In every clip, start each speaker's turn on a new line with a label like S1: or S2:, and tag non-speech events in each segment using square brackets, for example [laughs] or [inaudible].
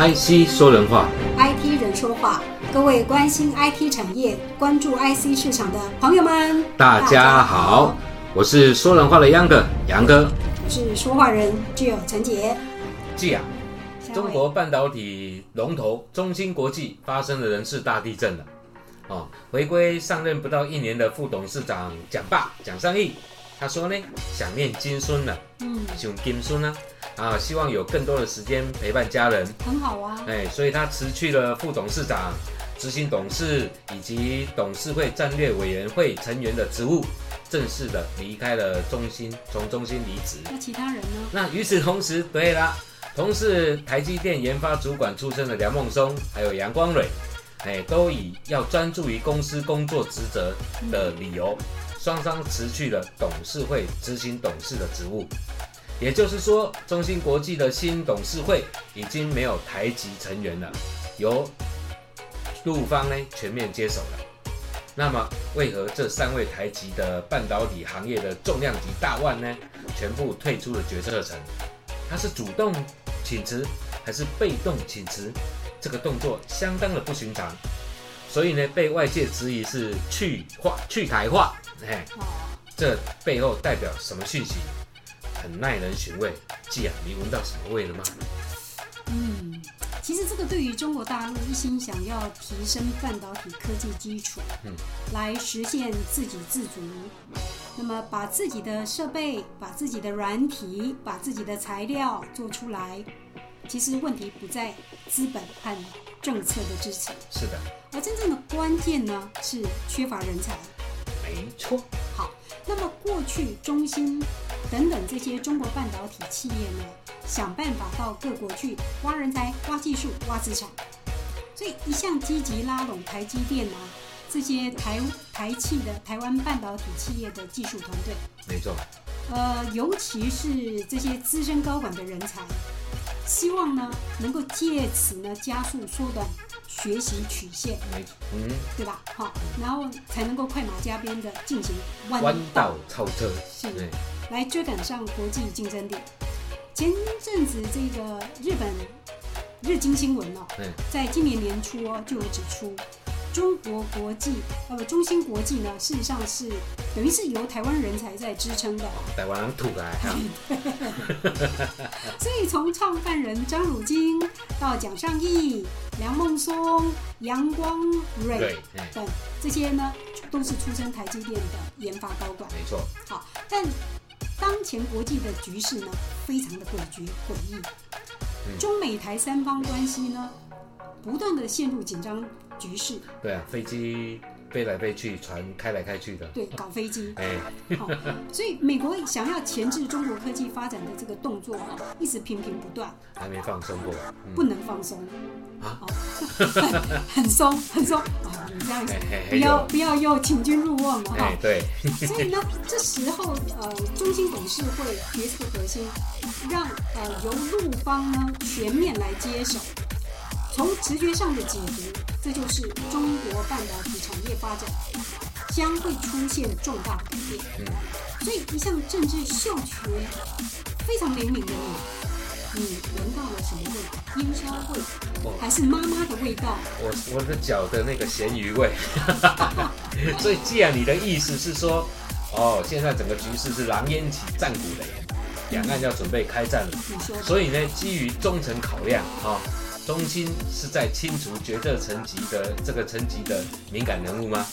S1: IC 说人话
S2: ，IT 人说话，各位关心 IT 产业、关注 IC 市场的朋友们，
S1: 大家好，我是说人话的杨哥，杨哥。
S2: 我是说话人具有陈杰。
S1: 季啊，中国半导体龙头中芯国际发生了人事大地震了。哦，回归上任不到一年的副董事长蒋爸蒋尚义，他说呢，想念金孙了，
S2: 嗯，
S1: 想金孙啊，啊，希望有更多的时间陪伴家人。
S2: 很好啊，
S1: 哎，所以他辞去了副董事长、执行董事以及董事会战略委员会成员的职务，正式的离开了中心，从中心离职。
S2: 那其他人呢？
S1: 那与此同时，对啦，同是台积电研发主管出身的梁孟松，还有杨光蕊，哎，都以要专注于公司工作职责的理由，双双辞去了董事会执行董事的职务。也就是说，中芯国际的新董事会已经没有台籍成员了，由陆方呢全面接手了。那么，为何这三位台籍的半导体行业的重量级大腕呢，全部退出了决策层？他是主动请辞还是被动请辞？这个动作相当的不寻常，所以呢，被外界质疑是去化、去台化。哎，
S2: 哦，
S1: 这背后代表什么讯息？很耐人寻味。季啊，你闻到什么味了吗？
S2: 嗯，其实这个对于中国大陆一心想要提升半导体科技基础，
S1: 嗯，
S2: 来实现自给自足，那么把自己的设备、把自己的软体、把自己的材料做出来，其实问题不在资本和政策的支持，
S1: 是的，
S2: 而真正的关键呢是缺乏人才。
S1: 没错。
S2: 好，那么过去中芯等等这些中国半导体企业呢，想办法到各国去挖人才、挖技术、挖资产，所以一向积极拉拢台积电啊这些台台企的台湾半导体企业的技术团队，
S1: 没错，
S2: 呃，尤其是这些资深高管的人才，希望呢能够借此呢加速缩短学习曲线，
S1: 没嗯，
S2: 对吧？好，然后才能够快马加鞭的进行弯
S1: 弯
S2: 道
S1: 道超车，
S2: 是
S1: 对，
S2: 来追赶上国际竞争力。前阵子这个日本日经新闻哦，
S1: 嗯，
S2: 在今年年初哦就有指出，中国国际呃不中芯国际呢，事实上是等于是由台湾人才在支撑的。哦。
S1: 台湾人吐来啊，
S2: 所以从创办人张汝京到蒋尚义、梁孟松、杨光
S1: 对
S2: 蕊，
S1: 哎，
S2: 等这些呢，都是出身台积电的研发高管。
S1: 没错，
S2: 好，但当前国际的局势呢，非常的诡谲诡异，
S1: 嗯。
S2: 中美台三方关系呢，不断的陷入紧张局势，
S1: 对啊，飞机飞来飞去，船开来开去的，
S2: 对，搞飞机，[laughs]
S1: 哎，[laughs]
S2: 好，所以美国想要钳制中国科技发展的这个动作哈，一直频频不断，
S1: 还没放松过，嗯。
S2: 不能放松。
S1: 啊？
S2: 很很松很松。啊，你这样子不要不要又请君入瓮了哈。
S1: 哎，。对，[laughs]
S2: 所以呢，这时候呃，中心董事会决策核心让呃由陆方呢全面来接手，从直觉上的解读，这就是中国半导体产业发展将会出现重大改变。
S1: 嗯，
S2: 所以一向政治嗅觉非常灵敏的你，你闻到了什么味？烟硝味
S1: 哦，
S2: 还是妈妈的味道？[laughs]
S1: 我我的脚的那个咸鱼味，[laughs] 所以既然你的意思是说，哦，现在整个局势是狼烟起，战鼓擂，两岸要准备开战了，所以呢，基于忠诚考量，哈、中心是在清除决策层级的这个层级的敏感人物吗？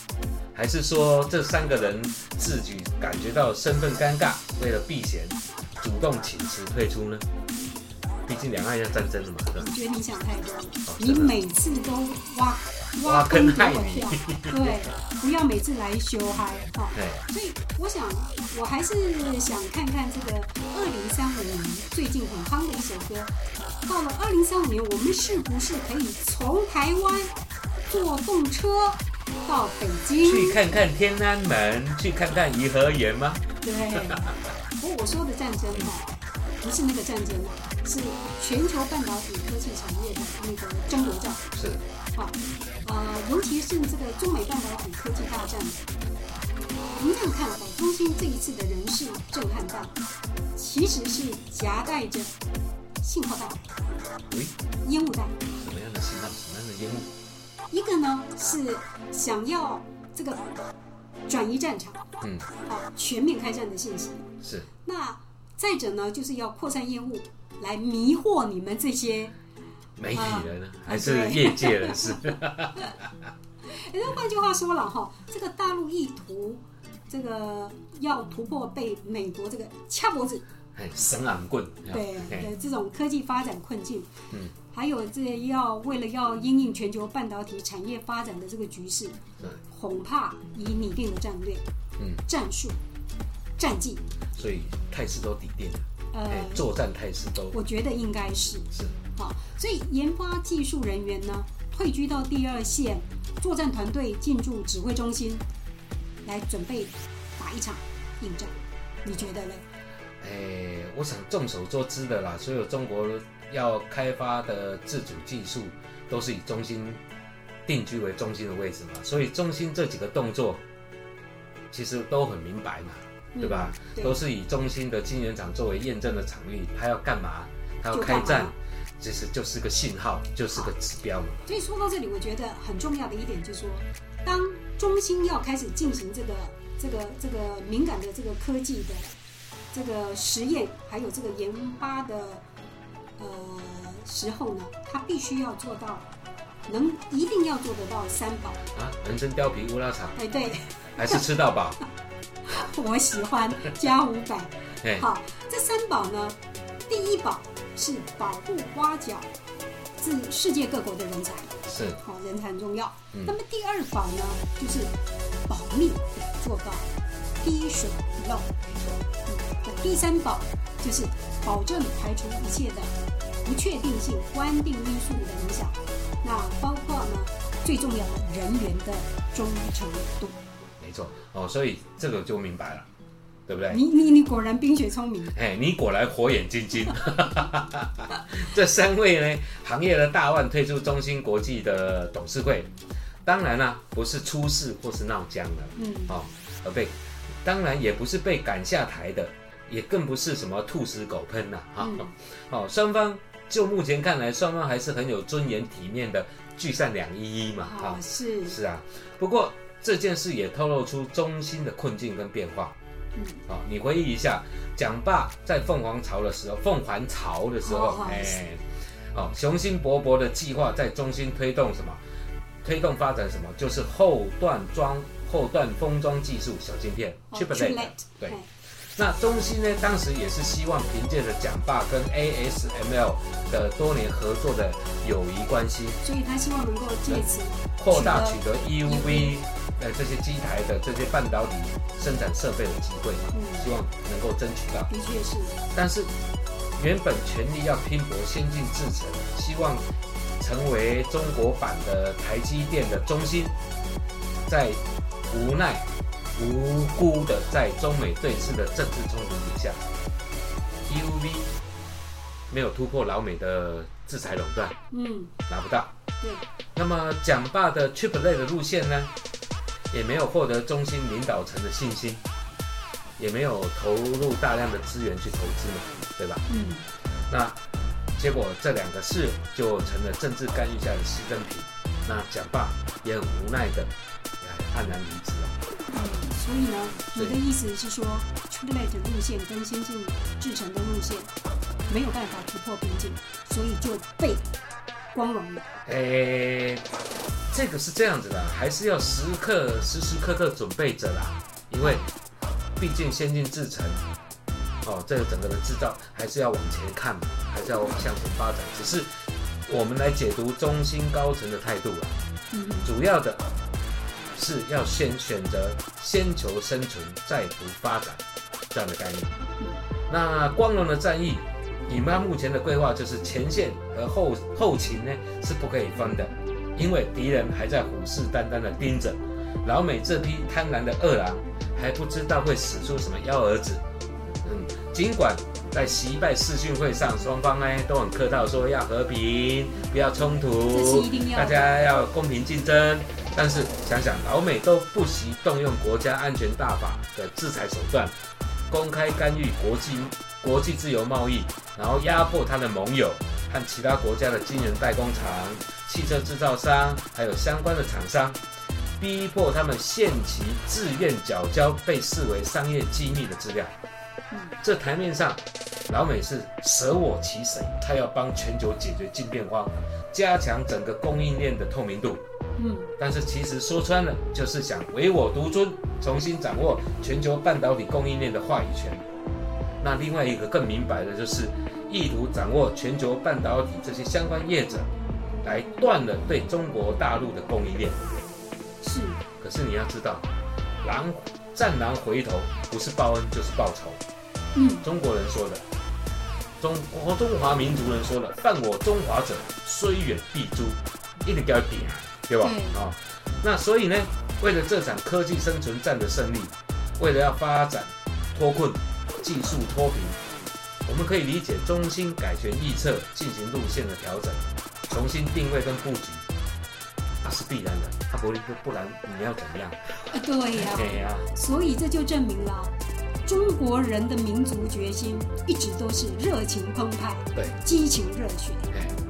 S1: 还是说这三个人自己感觉到身份尴尬，为了避嫌，主动请辞退出呢？毕竟两岸要战争了嘛，
S2: 我觉得你想太多了，你每次都挖
S1: 挖坑
S2: 给
S1: 害你
S2: 我跳，[laughs] 对，不要每次来修嗨哈。
S1: 对，
S2: 所以我想，我还是想看看这个二零三五年最近很夯的一首歌。到了二零三五年，我们是不是可以从台湾坐动车到北京？
S1: 去看看天安门，去看看颐和园吗？
S2: 对，不过我说的战争哈，不是那个战争啊，是全球半导体科技产业的那个争夺战。
S1: 是，
S2: 好，呃，尤其是这个中美半导体科技大战，我们这样看哈，中兴这一次的人事震撼弹，其实是夹带着信号弹、烟雾弹。
S1: 什么样的信号？什么样的烟雾？
S2: 一个呢是想要这个转移战场，
S1: 嗯，
S2: 好全面开战的信息。
S1: 是
S2: 那再者呢，就是要扩散烟雾来迷惑你们这些。
S1: 媒体人呢，
S2: 啊
S1: 还是业界人士？[laughs]
S2: 哎，那换句话说了哈，这个大陆意图这个要突破被美国这个掐脖子，
S1: 哎，神昂棍，
S2: 对
S1: 哎
S2: 的这种科技发展困境，
S1: 嗯，
S2: 还有这要为了要因应全球半导体产业发展的这个局势，
S1: 对
S2: 恐怕已拟定了战略、
S1: 嗯，
S2: 战术、战绩，
S1: 所以态势都底定了，
S2: 呃，
S1: 哎，作战态势都
S2: 我觉得应该是。
S1: 是
S2: 好，所以研发技术人员呢退居到第二线，作战团队进驻指挥中心，来准备打一场硬仗，你觉得呢？
S1: 哎，我想众所周知的啦，所有中国要开发的自主技术都是以中心定居为中心的位置嘛，所以中心这几个动作其实都很明白嘛，对吧？都是以中心的晶圆厂作为验证的场域，它要干嘛？它要开战其实就是个信号，就是个指标嘛。
S2: 所以说到这里，我觉得很重要的一点就是说，当中心要开始进行这个这个这个敏感的这个科技的这个实验，还有这个研发的呃时候呢，它必须要做到能一定要做得到三宝。
S1: 啊，人参貂皮乌拉草，
S2: 哎，对
S1: 还是吃到饱？[laughs]
S2: 我喜欢加五百。[laughs]
S1: 哎，
S2: 好，这三宝呢，第一宝是保护挖角自世界各国的人才。
S1: 是
S2: 好，人才很重要。
S1: 嗯
S2: 那么第二宝呢，就是保密，做到滴水不漏。嗯，第三保就是保证排除一切的不确定性、不安定因素的影响。那包括呢，最重要的人员的忠诚度。
S1: 没错哦，所以这个就明白了，对不对？
S2: 你你你果然冰雪聪明。
S1: 哎，你果然火眼金睛。[laughs] 这三位呢，行业的大腕退出中芯国际的董事会，当然啦、不是出事或是闹僵了
S2: 嗯，
S1: 哦，而被，当然也不是被赶下台的，也更不是什么兔死狗烹呐、哈、
S2: 嗯
S1: 哦，双方就目前看来，双方还是很有尊严体面的聚散两依依嘛，哈、
S2: 好是
S1: 是啊，不过这件事也透露出中芯的困境跟变化。
S2: 嗯
S1: 好、你回忆一下，蒋爸在凤凰巢的时候，凤凰巢的时候
S2: 哦，
S1: 哎、
S2: 是
S1: 哦，雄心勃勃的计划在中心推动什么？推动发展什么？就是后段装、后段封装技术小晶片
S2: 哦
S1: chiplet。对
S2: 哎
S1: 那中心呢，当时也是希望凭借着蒋爸跟 ASML 的多年合作的友谊关系，
S2: 所以他希望能够借此
S1: 扩大取得 EUV 呃这些机台的这些半导体生产设备的机会，
S2: 嗯
S1: 希望能够争取到。
S2: 的确是
S1: 但是原本全力要拼搏先进制程，希望成为中国版的台积电的中心，在无奈无辜的在中美对峙的政治冲突底下，EUV 没有突破老美的制裁垄断，
S2: 嗯
S1: 拿不到。
S2: 对
S1: 那么蒋爸的 Triple A 的路线呢，也没有获得中心领导层的信心，也没有投入大量的资源去投资嘛，对吧？
S2: 嗯
S1: 那结果这两个事就成了政治干预下的牺牲品。那蒋爸也很无奈的，也黯然离职了。
S2: 嗯，所以呢，你的意思是说 t r i p l e t 路线跟先进制程的路线没有办法突破瓶颈，所以就被光荣的。
S1: 诶，这个是这样子的，还是要时刻时时刻刻准备着啦，因为毕竟先进制程，哦，这个整个的制造还是要往前看嘛，还是要向前发展。只是我们来解读中心高层的态度啊，
S2: 嗯
S1: 主要的是要先选择先求生存，再图发展这样的概念。那光荣的战役，以妈目前的规划，就是前线和后后勤呢是不可以分的，因为敌人还在虎视眈眈的盯着。老美这批贪婪的恶狼还不知道会使出什么幺蛾子。嗯，尽管在习拜视讯会上，双方呢都很客套，说要和平，不要冲突大家要公平竞争。但是想想，老美都不惜动用国家安全大法的制裁手段，公开干预国际国际自由贸易，然后压迫他的盟友和其他国家的晶圆代工厂、汽车制造商，还有相关的厂商，逼迫他们限期自愿缴交被视为商业机密的资料。这台面上，老美是舍我其谁，他要帮全球解决晶片荒，加强整个供应链的透明度。
S2: 嗯，
S1: 但是其实说穿了，就是想唯我独尊，重新掌握全球半导体供应链的话语权。那另外一个更明白的就是，意图掌握全球半导体这些相关业者，来断了对中国大陆的供应链。
S2: 是。
S1: 可是你要知道，狼战狼回头，不是报恩就是报仇。
S2: 嗯，
S1: 中国人说的，中国中华民族人说的，犯我中华者，虽远必诛，一定要点。对吧？啊，那所以呢，为了这场科技生存战的胜利，为了要发展脱困、技术脱贫，我们可以理解中心改权预测进行路线的调整，重新定位跟布局，那是必然的。他不不不然你要怎么样？
S2: 啊，对呀，
S1: 对呀。
S2: 所以这就证明了中国人的民族决心一直都是热情澎湃，
S1: 对，
S2: 激情热血。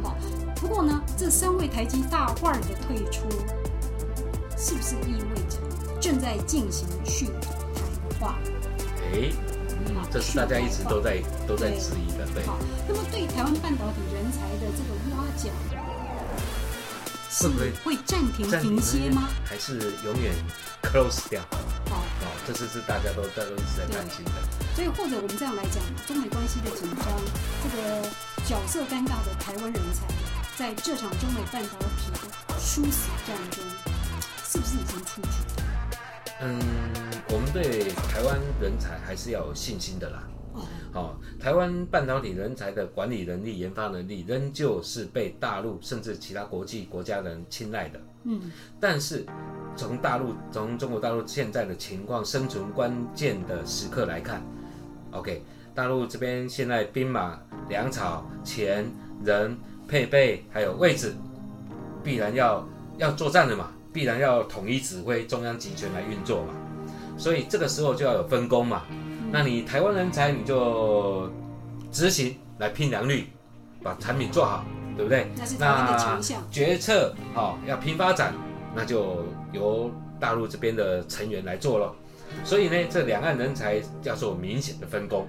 S2: 好不过呢，这三位台积大腕的退出，是不是意味着正在进行去台化？
S1: 哎，嗯，这是大家一直都在都在质疑的，对。
S2: 好，那么对台湾半导体人才的这个挖角，
S1: 是不是
S2: 会暂停停歇吗？
S1: 还是永远 close 掉？
S2: 好，
S1: 哦，这是是大家都大家都一直在担心的。
S2: 所以或者我们这样来讲，中美关系的紧张，这个角色尴尬的台湾人才。在这场中美半导体的殊死战中，是不是已经出局？
S1: 嗯，我们对台湾人才还是要有信心的啦。
S2: 哦，
S1: 好，台湾半导体人才的管理能力、研发能力，仍旧是被大陆甚至其他国际国家人青睐的。
S2: 嗯，
S1: 但是从大陆、从中国大陆现在的情况、生存关键的时刻来看，OK，大陆这边现在兵马、粮草、钱、人。配备还有位置，必然要要作战的嘛，必然要统一指挥，中央集权来运作嘛，所以这个时候就要有分工嘛。那你台湾人才你就执行来拼良率，把产品做好，对不对？
S2: 那是台湾的强项。
S1: 决策哦要拼发展，那就由大陆这边的成员来做咯。所以呢，这两岸人才叫做明显的分工。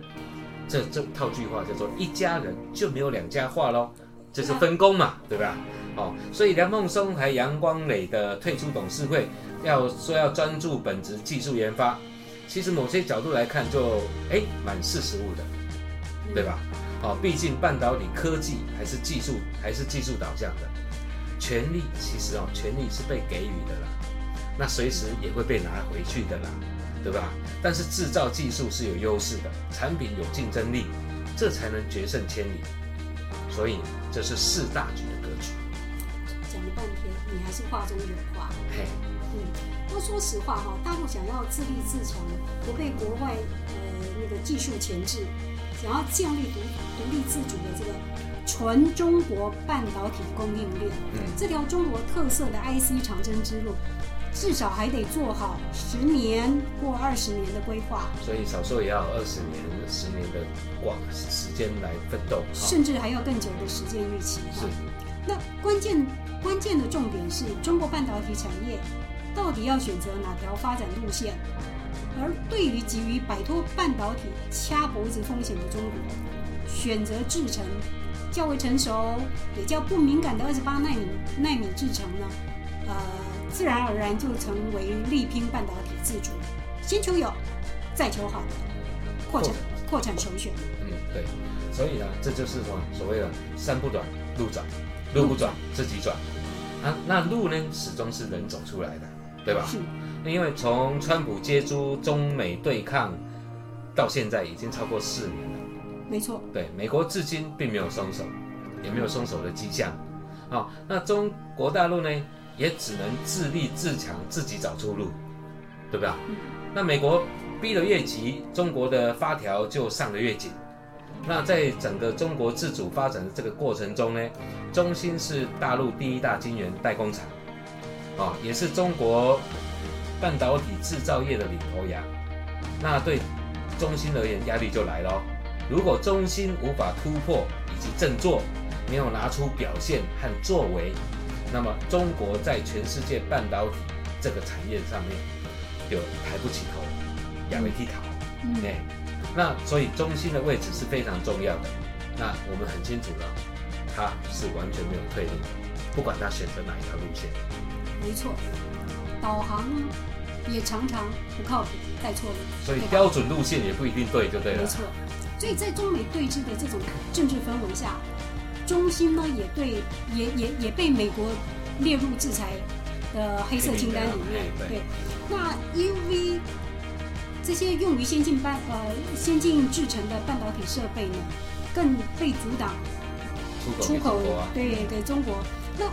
S1: 这这套句话叫做一家人就没有两家话喽。这是分工嘛，对吧？哦，所以梁孟松还杨光磊的退出董事会，要说要专注本职技术研发，其实某些角度来看，就哎蛮事实物的，对吧？哦，毕竟半导体科技还是技术还是技术导向的，权力其实哦权力是被给予的啦，那随时也会被拿回去的啦，对吧？但是制造技术是有优势的，产品有竞争力，这才能决胜千里。所以这是四大局
S2: 了半天，你还是话中有话。
S1: 嘿，
S2: 嗯，那说实话哈，大陆想要自立自强，不被国外呃那个技术钳制，想要建立独独立自主的这个纯中国半导体供应链，
S1: 嗯，
S2: 这条中国特色的 IC 长征之路。至少还得做好十年或二十年的规划，
S1: 所以少说也要二十年、十年的广时间来奋斗，
S2: 甚至还要更久的时间预期。
S1: 是。
S2: 那关键关键的重点是中国半导体产业到底要选择哪条发展路线？而对于急于摆脱半导体掐脖子风险的中国，选择制成较为成熟也较不敏感的二十八纳米纳米制程呢？呃。自然而然就成为力拼半导体自主，先求有，再求好，扩展扩展首选。
S1: 嗯，对，所以呢，这就是什么所谓的山不短路转，路不转自己转。啊，那路呢，始终是人走出来的，对吧？
S2: 是。
S1: 因为从川普接诸中美对抗到现在已经超过四年了。
S2: 没错。
S1: 对，美国至今并没有松手，也没有松手的迹象。好，那中国大陆呢？也只能自立自强，自己找出路，对不对？那美国逼得越急，中国的发条就上得越紧。那在整个中国自主发展的这个过程中呢，中芯是大陆第一大晶圆代工厂，啊，也是中国半导体制造业的领头羊。那对中芯而言，压力就来了，如果中芯无法突破以及振作，没有拿出表现和作为，那么中国在全世界半导体这个产业上面就抬不起头，仰没剃头。
S2: 嗯
S1: 哎，那所以中心的位置是非常重要的。那我们很清楚了，他是完全没有退路，不管他选择哪一条路线。
S2: 没错，导航也常常不靠谱，带错路，
S1: 所以标准路线也不一定对，就对了。
S2: 没错，所以在中美对峙的这种政治氛围下，中心呢也对也也也被美国列入制裁的黑色清单里面。
S1: 对
S2: 对，那 EUV 这些用于先进半呃先进制成的半导体设备呢，更被阻挡
S1: 出口
S2: 出口
S1: 给
S2: 给中国。那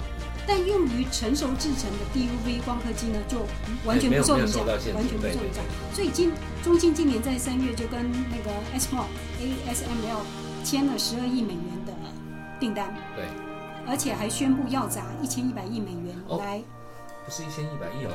S2: 但用于成熟制成的 DUV 光刻机呢，就完全不受影响，完全不
S1: 对对
S2: 受影响。所以今中芯今年在三月就跟 [laughs] 那个 SML ASML 签了十二亿美元的订单，
S1: 对，
S2: 而且还宣布要砸一千一百亿美元
S1: 哦。
S2: 来、
S1: 不是一千一百亿哦。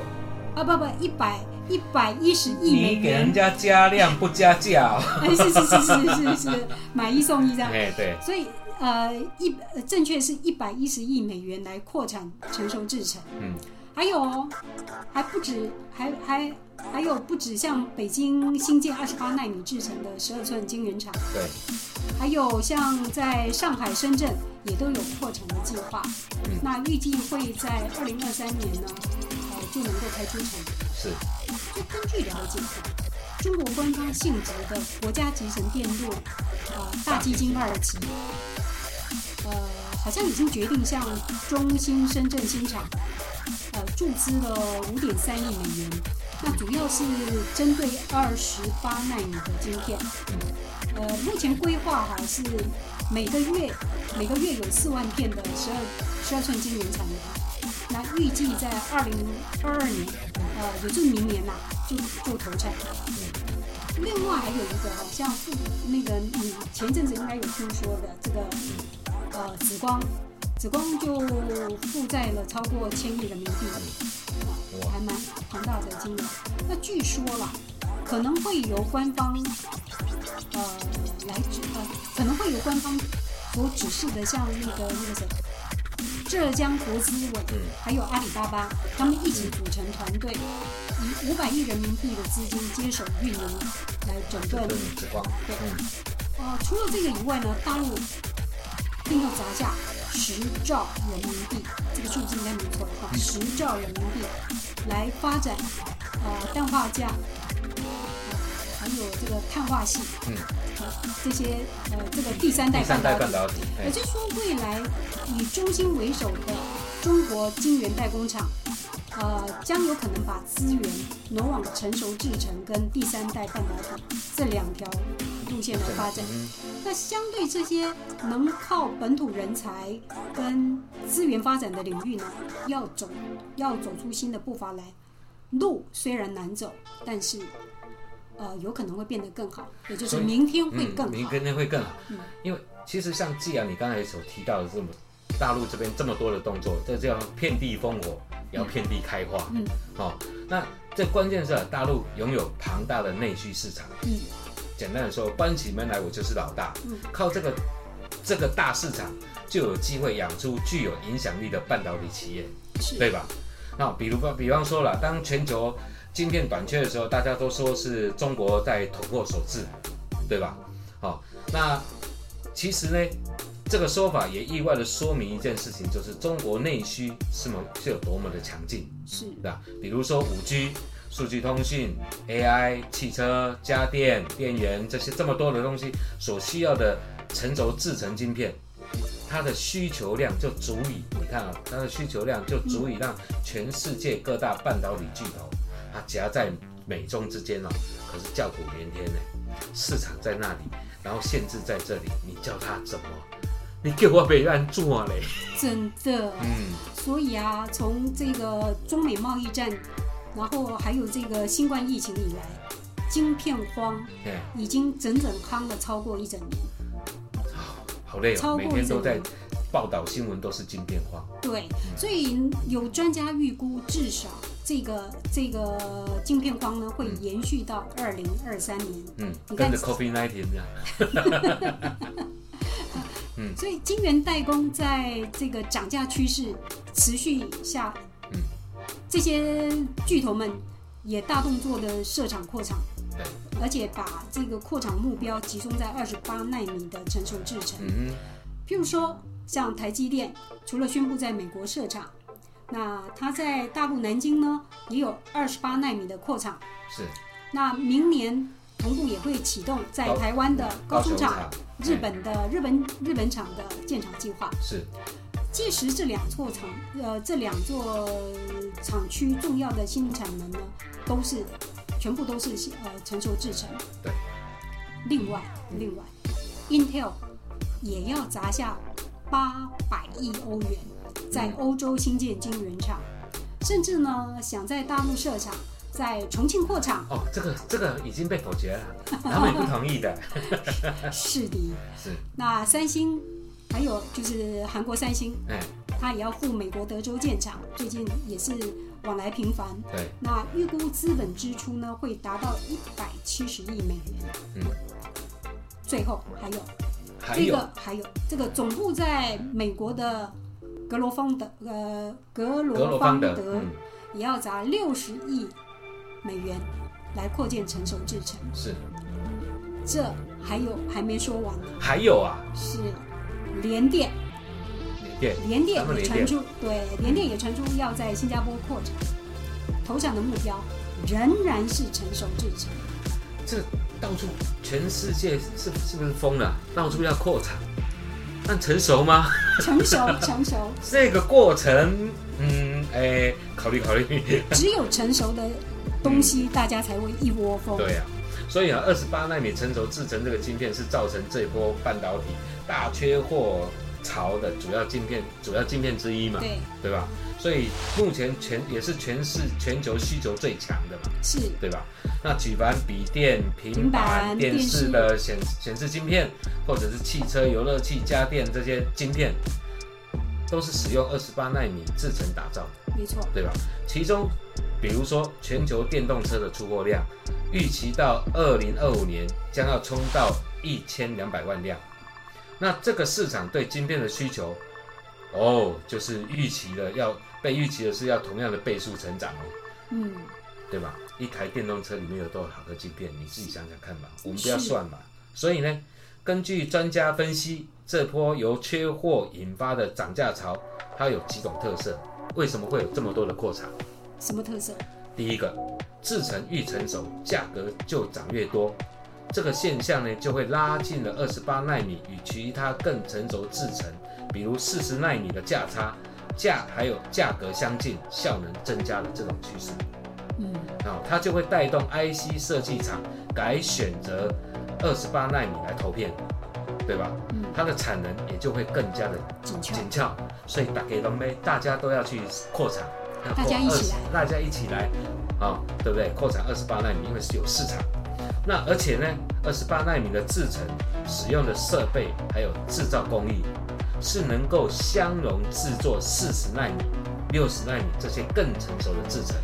S2: 啊不不一百一百一十亿美元
S1: 你给人，家加量不加价哦。
S2: 哎是是是是是是买一送一这样。
S1: 哎，对，
S2: 所以呃一呃正确是一百一十亿美元来扩产成熟制程。
S1: 嗯，
S2: 还有哦，还不止，还还还有不止像北京新建二十八纳米制成的十二寸晶圆厂，
S1: 对，
S2: 还有像在上海、深圳也都有扩产的计划。
S1: 嗯
S2: 那预计会在二零二三年呢，呃就能够开出产。
S1: 是，
S2: 就根据了解，中国官方性质的国家集成电路，呃，大基金二级，呃，好像已经决定向中芯深圳新厂，呃，注资了五点三亿美元。那主要是针对二十八纳米的晶片，呃，目前规划哈是每个月每个月有四万片的十二十二寸晶圆产能，那预计在二零二二年，呃，也就是明年呐、就就投产。另外还有一个好像附那个你前阵子应该有听说的这个呃紫光，紫光就负债了超过千亿人民币，还蛮庞大的金额。那据说了，可能会由官方呃来指呃，可能会由官方所指示的，像那个那个谁，浙江国资委
S1: 嗯
S2: 还有阿里巴巴，他们一起组成团队，以五百亿人民币的资金接手运营，来整顿
S1: 对，紫光，
S2: 对
S1: 嗯，
S2: 呃，除了这个以外呢，大陆并要砸下十兆人民币，这个数字应该没错的哈，十兆人民币来发展呃氮化镓，有这个碳化系，
S1: 嗯
S2: 呃这些呃这个第三代半导体。也就是说，未来以中芯为首的中国晶圆代工厂，呃，将有可能把资源挪往成熟制程跟第三代半导体这两条路线来发展。
S1: 嗯，
S2: 那相对这些能靠本土人才跟资源发展的领域呢，要走要走出新的步伐来，路虽然难走，但是呃有可能会变得更好，也就是明天会更
S1: 嗯，明。天会更好
S2: 嗯。
S1: 因为其实像既然你刚才所提到的这么大陆这边这么多的动作，这叫遍地烽火，也要遍地开花。
S2: 嗯
S1: 哦，那这关键是啊大陆拥有庞大的内需市场。
S2: 嗯
S1: 简单的说，关起门来我就是老大，
S2: 嗯
S1: 靠这个这个大市场就有机会养出具有影响力的半导体企业，
S2: 是
S1: 对吧？那比如吧，比方说了，当全球晶片短缺的时候，大家都说是中国在捅破所致，对吧？好、那其实呢，这个说法也意外的说明一件事情，就是中国内需是么是有多么的强劲。
S2: 是
S1: 对吧？比如说五 G、数据通讯、AI、汽车、家电、电源这些这么多的东西所需要的成轴制成晶片，它的需求量就足以，你看啊，它的需求量就足以让全世界各大半导体巨头，它夹在美中之间哦，可是叫苦连天呢。市场在那里，然后限制在这里，你叫它怎么？你给我别按做嘞，[laughs]
S2: 真的。
S1: 嗯，
S2: 所以啊，从这个中美贸易战，然后还有这个新冠疫情以来，晶片荒
S1: 哎，
S2: 已经整整夯了超过一整年。
S1: 好累哦，
S2: 超过
S1: 每天都在报道新闻，都是晶片荒。
S2: 对，所以有专家预估，至少这个这个晶片荒呢会延续到二零二三年。
S1: 嗯，
S2: 你看
S1: 跟着 COVID 19这样，[laughs] 嗯。
S2: 所以晶圆代工在这个涨价趋势持续下，
S1: 嗯。
S2: 这些巨头们也大动作的设厂扩厂，
S1: 对，
S2: 而且把这个扩厂目标集中在二十八纳米的成熟制程。
S1: 嗯
S2: 譬如说，像台积电，除了宣布在美国设厂，那它在大陆南京呢也有二十八纳米的扩厂。
S1: 是
S2: 那明年同步也会启动在台湾的高雄厂、日本的日本日本厂的建厂计划。
S1: 是
S2: 届时这两座厂，呃，这两座厂区重要的新产能呢，都是全部都是呃成熟制程。
S1: 对。
S2: 另外，另外，Intel 也要砸下八百亿欧元在欧洲新建晶圆厂，甚至呢想在大陆设厂，在重庆扩厂。
S1: 哦，这个这个已经被否决了，他们也不同意的，[laughs]
S2: 是的。
S1: 是
S2: 那三星还有就是韩国三星，
S1: 哎
S2: 它也要赴美国德州建厂，最近也是往来频繁。
S1: 对，
S2: 那预估资本支出呢会达到一百七十亿美元。
S1: 嗯，
S2: 最后还有
S1: 还有
S2: 这个还有这个总部在美国的格罗方德呃格
S1: 格
S2: 罗
S1: 罗方
S2: 方德也要砸六十亿美元来扩建成熟制程。
S1: 是
S2: 这还有还没说完呢，
S1: 还有啊，
S2: 是联电。
S1: 联电
S2: 联电也传出，对，联电也传出要在新加坡扩产，投产的目标仍然是成熟制程。
S1: 这到处全世界是是不是疯了？到处要扩产，但成熟吗？
S2: 成熟，成熟，[laughs]
S1: 这个过程，嗯，哎，考虑考虑。[laughs]
S2: 只有成熟的东西，大家才会一窝蜂。
S1: 对啊，所以啊，二十八纳米成熟制成这个晶片是造成这波半导体大缺货潮的主要晶片主要晶片之一嘛，
S2: 对，
S1: 对吧？所以目前全也是全市全球需求最强的嘛，
S2: 是
S1: 对吧？那举凡笔电、平
S2: 平
S1: 板、电视
S2: 电视
S1: 的显显示晶片，或者是汽车、游乐器、家电这些晶片，都是使用二十八纳米制成打造的。
S2: 没错，
S1: 对吧？其中，比如说全球电动车的出货量，预期到二零二五年将要冲到一千两百万辆。那这个市场对晶片的需求，哦，就是预期的要被预期的是要同样的倍数成长哦，
S2: 嗯，
S1: 对吧？一台电动车里面有多少个晶片？你自己想想看吧，我们不要算嘛。所以呢，根据专家分析，这波由缺货引发的涨价潮，它有几种特色。为什么会有这么多的扩产？
S2: 什么特色？
S1: 第一个，制成愈成熟，价格就涨越多。这个现象呢，就会拉近了二十八纳米与其他更成熟制程，比如四十纳米的价差，价还有价格相近，效能增加的这种趋势。
S2: 嗯，
S1: 啊、它就会带动 IC 设计厂改选择二十八纳米来投片，对吧？
S2: 嗯
S1: 它的产能也就会更加的
S2: 紧俏，
S1: 紧俏，所以打给龙杯，大家都要去扩产，
S2: 大家一起来
S1: 大家一起来，啊、对不对？扩产二十八纳米，因为是有市场。那而且呢，二十八纳米的制程使用的设备还有制造工艺，是能够相容制作四十纳米、六十纳米这些更成熟的制程。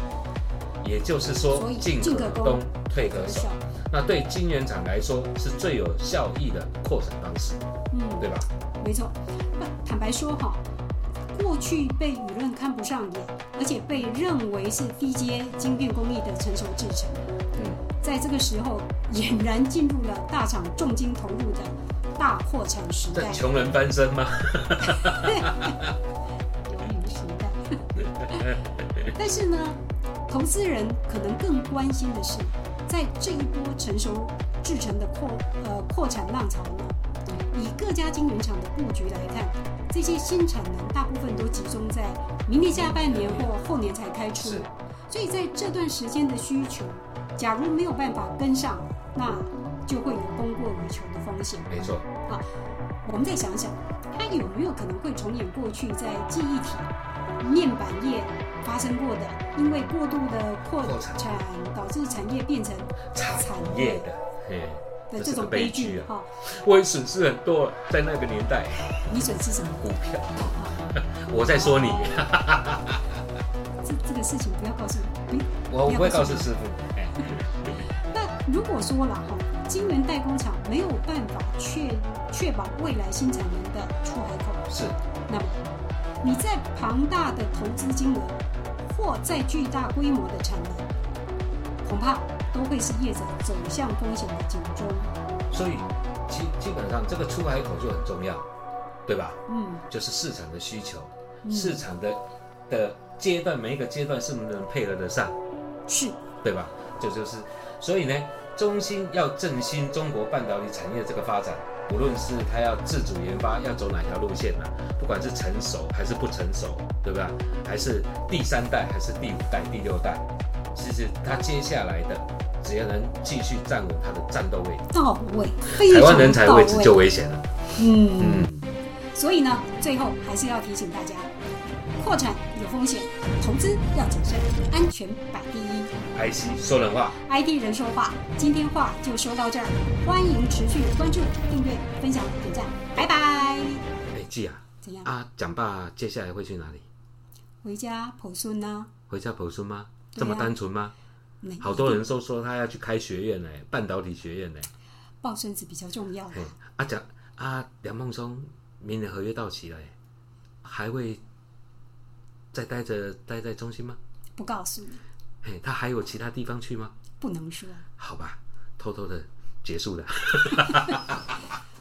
S1: 也就是说，进可
S2: 攻
S1: 攻，退可守。那对晶圆厂来说是最有效益的扩展方式，
S2: 嗯，
S1: 对吧？
S2: 没错。不，坦白说哈，过去被舆论看不上眼，而且被认为是低阶晶片工艺的成熟制程，
S1: 嗯，
S2: 在这个时候俨然进入了大厂重金投入的大破产时代。
S1: 穷人翻身吗？
S2: 有名时代。但是呢，投资人可能更关心的是，在这一波成熟制成的扩呃扩产浪潮呢，以各家晶圆厂的布局来看，这些新产能大部分都集中在明年下半年或后年才开出，所以在这段时间的需求，假如没有办法跟上，那就会有供过于求
S1: 没错，
S2: 我们再想想，它有没有可能会重演过去在记忆体、面板业发生过的，因为过度的扩
S1: 扩产
S2: 产。导致产业变成
S1: 产
S2: 产
S1: 业的，嘿，
S2: 的
S1: 这
S2: 种悲
S1: 悲剧
S2: 哈、
S1: 我也损失很多，在那个年代，
S2: 你损失什么？
S1: 股票。[laughs] 我在说你，
S2: 这这个事情不要告诉我。不
S1: 我不会告诉师傅。哎，[laughs]
S2: 那如果说了哈，晶圆代工厂没有办法确确保未来新产能的出海口，
S1: 是
S2: 那么你在庞大的投资金额或在巨大规模的产能，恐怕都会是业者走向风险的警钟。
S1: 所以基基本上这个出海口就很重要，对吧？
S2: 嗯，
S1: 就是市场的需求，
S2: 嗯
S1: 市场的的阶段，每一个阶段是不是能配合得上，
S2: 是，
S1: 对吧？这就是，所以呢，中芯要振兴中国半导体产业这个发展，无论是它要自主研发，要走哪条路线呢、不管是成熟还是不成熟，对吧？还是第三代还是第五代、第六代，其实它接下来的，只要能继续站稳它的战斗位，
S2: 到位，非常
S1: 台湾人才位置就。危险了。
S2: 嗯
S1: 嗯，
S2: 所以呢，最后还是要提醒大家，扩产有风险，投资要谨慎，安全摆第一。
S1: IC 说人话
S2: ，，ID 人说话，今天话就说到这儿，欢迎持续关注、订阅、分享、点赞，拜拜。
S1: 哎，记啊，
S2: 怎样？
S1: 啊，蒋爸接下来会去哪里？
S2: 回家抱孙呢？
S1: 回家婆孙吗？这么单纯吗？好多人都说他要去开学院呢，半导体学院呢。
S2: 抱孙子比较重要
S1: 嘿
S2: 吧？，
S1: 啊蒋啊梁孟松，明年合约到期了，哎还会再待着待在中心吗？
S2: 不告诉你，
S1: 嘿，他还有其他地方去吗？
S2: 不能说。
S1: 好吧，偷偷的结束了。[laughs]